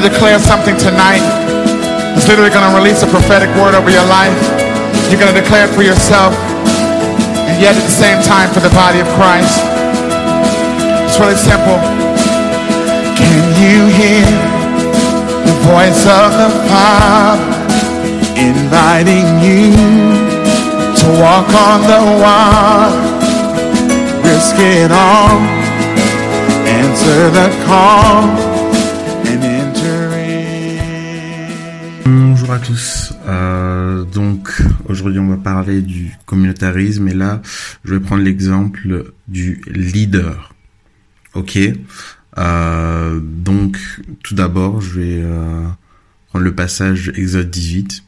to declare something tonight. It's literally going to release a prophetic word over your life. You're going to declare it for yourself, and yet at the same time for the body of Christ. It's really simple. Can you hear the voice of the Father inviting you to walk on the water? Risk it all. Answer the call Bonjour à tous. Euh, donc aujourd'hui on va parler du communautarisme et là je vais prendre l'exemple du leader. Ok? Euh, donc tout d'abord je vais euh, prendre le passage Exode 18.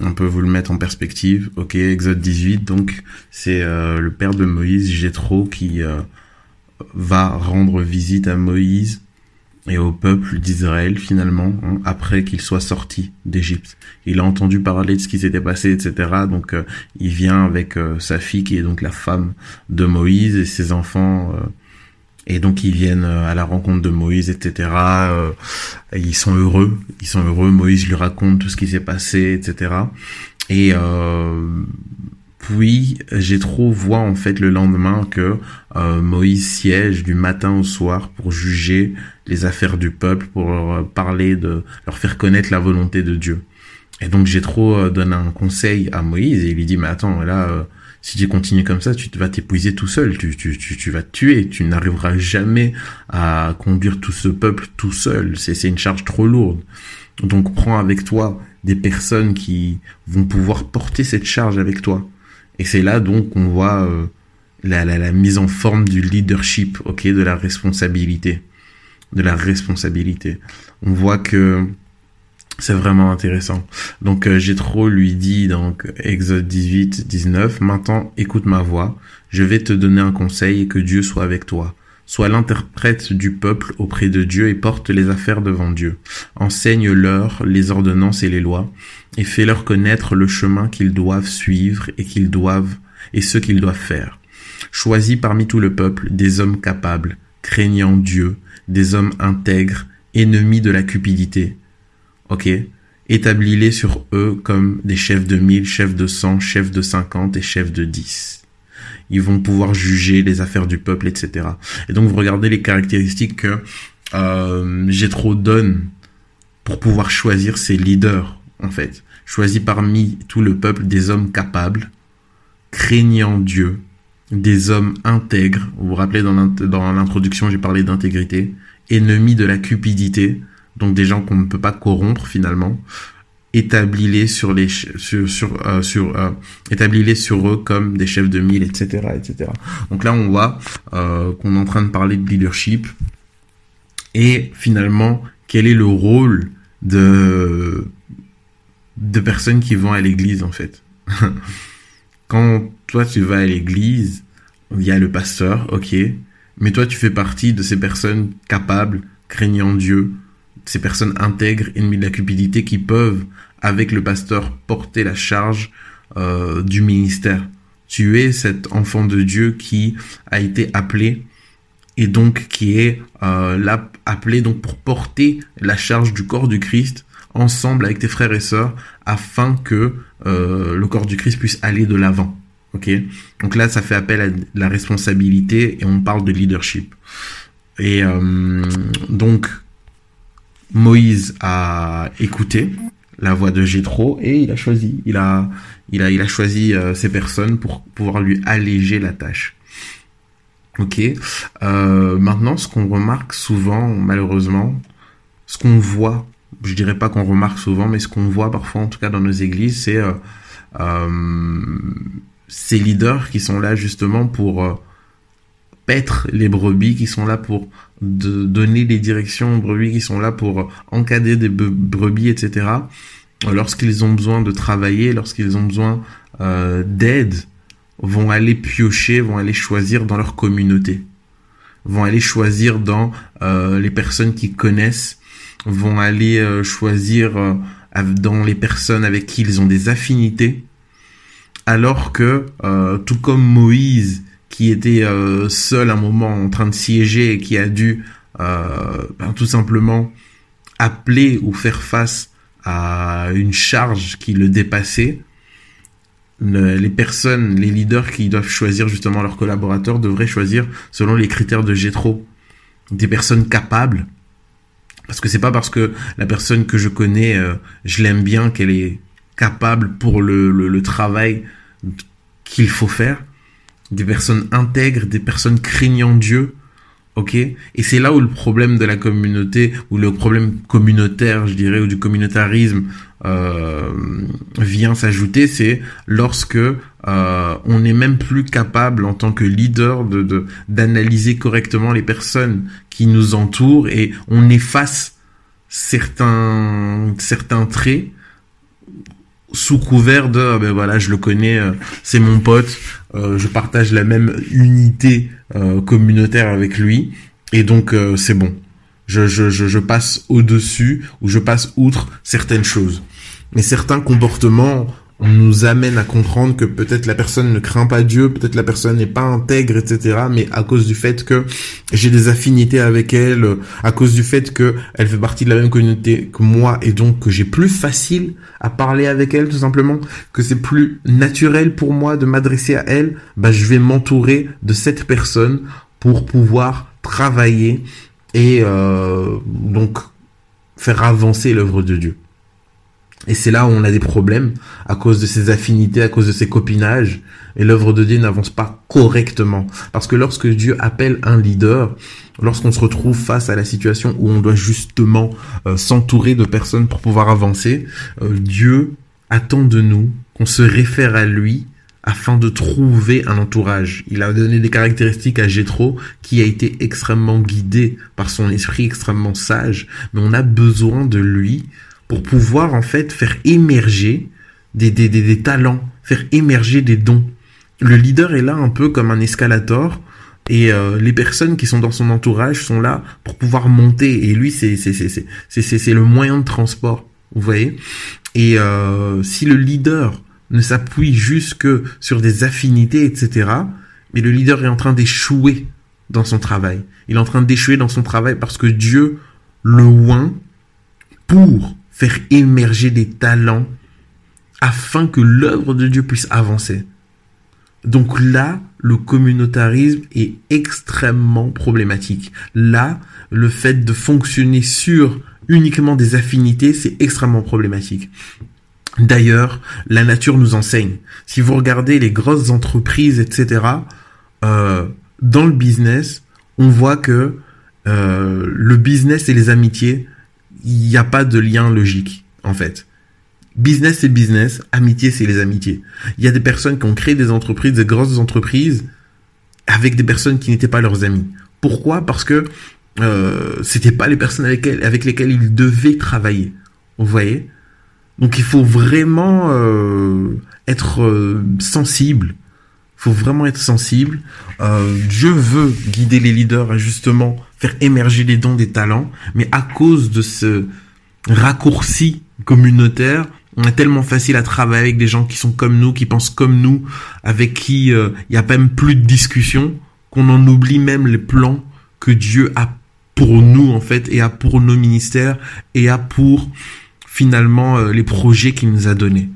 On peut vous le mettre en perspective. Ok, Exode 18. Donc c'est le père de Moïse, Jéthro, qui va rendre visite à Moïse et au peuple d'Israël finalement hein, après qu'il soit sorti d'Égypte. Il a entendu parler de ce qui s'était passé, etc. Donc euh, il vient avec euh, sa fille qui est donc la femme de Moïse et ses enfants. euh, et donc ils viennent à la rencontre de Moïse, etc. et ils sont heureux, ils sont heureux. Moïse lui raconte tout ce qui s'est passé, etc. Et puis Jéthro voit en fait le lendemain que euh, Moïse siège du matin au soir pour juger les affaires du peuple, pour leur parler de leur faire connaître la volonté de Dieu. Et donc Jéthro euh, donne un conseil à Moïse et il lui dit mais attends là euh, si tu continues comme ça tu vas t'épuiser tout seul, tu, tu, tu, vas te tuer, tu n'arriveras jamais à conduire tout ce peuple tout seul, c'est une charge trop lourde. Donc prends avec toi des personnes qui vont pouvoir porter cette charge avec toi. Et c'est là donc qu'on voit euh, la, la, mise en forme du leadership, ok, de la responsabilité, de la responsabilité. On voit que c'est vraiment intéressant. Donc euh, lui dit donc Exode 18, 19, maintenant écoute ma voix, je vais te donner un conseil et que Dieu soit avec toi. Sois l'interprète du peuple auprès de Dieu et porte les affaires devant Dieu. Enseigne-leur les ordonnances et les lois et fais-leur connaître le chemin qu'ils doivent suivre et qu'ils doivent et ce qu'ils doivent faire. Choisis parmi tout le peuple des hommes capables, craignant Dieu, des hommes intègres, ennemis de la cupidité. Ok? Établis-les sur eux comme des chefs de mille, chefs de cent, chefs de cinquante et chefs de dix. Ils vont pouvoir juger les affaires du peuple, etc. Et donc vous regardez les caractéristiques que euh, donne pour pouvoir choisir ses leaders, en fait. Choisis parmi tout le peuple des hommes capables, craignant Dieu, des hommes intègres. Vous vous rappelez dans l'introduction, j'ai parlé d'intégrité, ennemis de la cupidité, donc des gens qu'on ne peut pas corrompre finalement. Établis-les sur les sur sur euh, sur euh, établis-les sur eux comme des chefs de mille, etc., etc. Donc là, on voit euh, qu'on est en train de parler de leadership et finalement quel est le rôle de de personnes qui vont à l'église en fait? Quand toi tu vas à l'église, il y a le pasteur, ok, mais toi tu fais partie de ces personnes capables, craignant Dieu, ces personnes intègres, ennemies de la cupidité, qui peuvent, avec le pasteur, porter la charge euh, du ministère. Tu es cet enfant de Dieu qui a été appelé et donc qui est euh, là appelé donc pour porter la charge du corps du Christ ensemble avec tes frères et sœurs afin que euh, le corps du Christ puisse aller de l'avant. Ok? Donc là, ça fait appel à la responsabilité et on parle de leadership. Et euh, donc Moïse a écouté la voix de Jéthro et il a choisi, il a, il a, il a choisi euh, ces personnes pour pouvoir lui alléger la tâche. Ok. Euh, maintenant, ce qu'on remarque souvent, malheureusement, ce qu'on voit, je dirais pas qu'on remarque souvent, mais ce qu'on voit parfois, en tout cas dans nos églises, c'est euh, euh, ces leaders qui sont là justement pour euh, paître les brebis, qui sont là pour donner des directions aux brebis, qui sont là pour encadrer des brebis, etc. Lorsqu'ils ont besoin de travailler, lorsqu'ils ont besoin euh, d'aide, vont aller piocher, vont aller choisir dans leur communauté, vont aller choisir dans euh, les personnes qui connaissent, vont aller euh, choisir euh, dans les personnes avec qui ils ont des affinités, alors que euh, tout comme Moïse qui était euh, seul un moment en train de siéger et qui a dû euh, ben, tout simplement appeler ou faire face à une charge qui le dépassait, les personnes, les leaders qui doivent choisir justement leurs collaborateurs devraient choisir selon les critères de Gétro. Des personnes capables. Parce que c'est pas parce que la personne que je connais, euh, je l'aime bien, qu'elle est capable pour le travail qu'il faut faire. Des personnes intègres, des personnes craignant Dieu, Ok? Et c'est là où le problème de la communauté, ou le problème communautaire, je dirais, ou du communautarisme euh, vient s'ajouter, c'est lorsque euh, on n'est même plus capable en tant que leader de d'analyser correctement les personnes qui nous entourent et on efface certains certains traits sous couvert de ah ben voilà je le connais euh, c'est mon pote euh, je partage la même unité euh, communautaire avec lui et donc c'est bon. Je, je, je, je passe au dessus ou je passe outre certaines choses. Mais certains comportements nous amène à comprendre que peut-être la personne ne craint pas Dieu, peut-être la personne n'est pas intègre, etc. Mais à cause du fait que j'ai des affinités avec elle, à cause du fait que elle fait partie de la même communauté que moi et donc que j'ai plus facile à parler avec elle tout simplement, que c'est plus naturel pour moi de m'adresser à elle, bah je vais m'entourer de cette personne pour pouvoir travailler et euh, donc faire avancer l'œuvre de Dieu. Et c'est là où on a des problèmes à cause de ces affinités, à cause de ces copinages. Et l'œuvre de Dieu n'avance pas correctement. Parce que lorsque Dieu appelle un leader, lorsqu'on se retrouve face à la situation où on doit justement euh, s'entourer de personnes pour pouvoir avancer, euh, Dieu attend de nous qu'on se réfère à lui afin de trouver un entourage. Il a donné des caractéristiques à Jétro qui a été extrêmement guidé par son esprit extrêmement sage, mais on a besoin de lui pour pouvoir en fait faire émerger des, des, des, talents, faire émerger des dons. Le leader est là un peu comme un escalator et euh, les personnes qui sont dans son entourage sont là pour pouvoir monter et lui c'est c'est c'est c'est c'est c'est le moyen de transport, vous voyez. Et euh, si le leader ne s'appuie juste que sur des affinités etc. Mais le leader est en train d'échouer dans son travail. Il est en train d'échouer dans son travail parce que Dieu le oint pour faire émerger des talents afin que l'œuvre de Dieu puisse avancer. Donc là, le communautarisme est extrêmement problématique. Là, le fait de fonctionner sur uniquement des affinités, c'est extrêmement problématique. D'ailleurs, la nature nous enseigne. Si vous regardez les grosses entreprises, etc., euh, dans le business, on voit que euh, le business et les amitiés il n'y a pas de lien logique, en fait. Business, c'est business. Amitié, c'est les amitiés. Il y a des personnes qui ont créé des entreprises, des grosses entreprises, avec des personnes qui n'étaient pas leurs amis. Pourquoi? Parce que euh, c'était pas les personnes avec, lesquelles ils devaient travailler. Vous voyez? Donc il faut vraiment euh, être euh, sensible. Il faut vraiment être sensible. Euh, Dieu veut guider les leaders à justement faire émerger les dons des talents, mais à cause de ce raccourci communautaire, on est tellement facile à travailler avec des gens qui sont comme nous, qui pensent comme nous, avec qui il euh, n'y a même plus de discussion, qu'on en oublie même les plans que Dieu a pour nous en fait, et a pour nos ministères, et a pour finalement euh, les projets qu'il nous a donnés.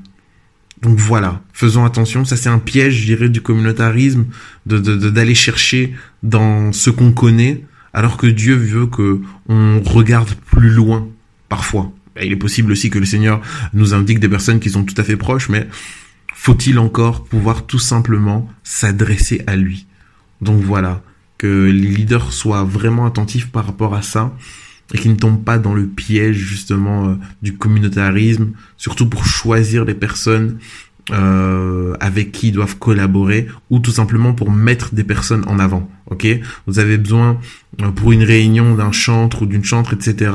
Donc voilà, faisons attention, ça c'est un piège, je dirais, du communautarisme, d'aller chercher dans ce qu'on connaît, alors que Dieu veut que on regarde plus loin parfois. Il est possible aussi que le Seigneur nous indique des personnes qui sont tout à fait proches, mais faut-il encore pouvoir tout simplement s'adresser à lui? Donc voilà, que les leaders soient vraiment attentifs par rapport à ça et qu'ils ne tombent pas dans le piège justement euh, du communautarisme, surtout pour choisir les personnes euh, avec qui ils doivent collaborer ou tout simplement pour mettre des personnes en avant. Ok, vous avez besoin euh, pour une réunion d'un chantre ou d'une chantre, etc.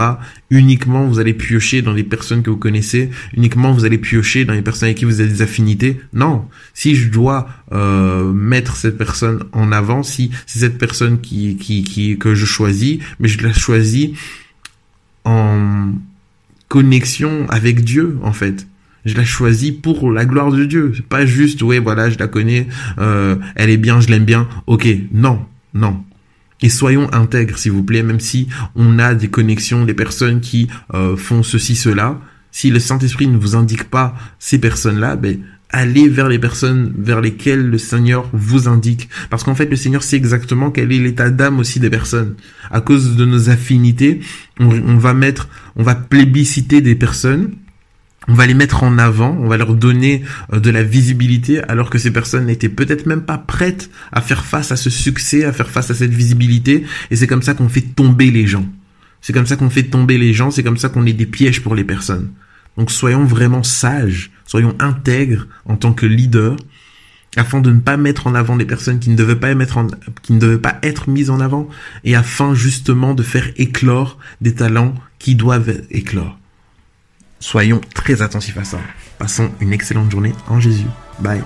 Uniquement, vous allez piocher dans les personnes que vous connaissez. Uniquement, vous allez piocher dans les personnes avec qui vous avez des affinités. Non, si je dois euh, mettre cette personne en avant, si c'est cette personne qui, qui, qui que je choisis, mais je la choisis en connexion avec Dieu, en fait je la choisis pour la gloire de Dieu. C'est pas juste, ouais, voilà, je la connais, euh, elle est bien, je l'aime bien. Ok, non, non. Et soyons intègres, s'il vous plaît, même si on a des connexions, des personnes qui euh, font ceci, cela. Si le Saint-Esprit ne vous indique pas ces personnes-là, ben, allez vers les personnes vers lesquelles le Seigneur vous indique. Parce qu'en fait, le Seigneur sait exactement quel est l'état d'âme aussi des personnes. À cause de nos affinités, on, on va mettre, on va plébisciter des personnes on va les mettre en avant, on va leur donner euh, de la visibilité alors que ces personnes n'étaient peut-être même pas prêtes à faire face à ce succès, à faire face à cette visibilité et c'est comme ça qu'on fait tomber les gens. C'est comme ça qu'on fait tomber les gens, c'est comme ça qu'on est des pièges pour les personnes. Donc soyons vraiment sages, soyons intègres en tant que leaders afin de ne pas mettre en avant des personnes qui ne devaient pas être mises en avant et afin justement de faire éclore des talents qui doivent éclore. Soyons très attentifs à ça. Passons une excellente journée en Jésus. Bye.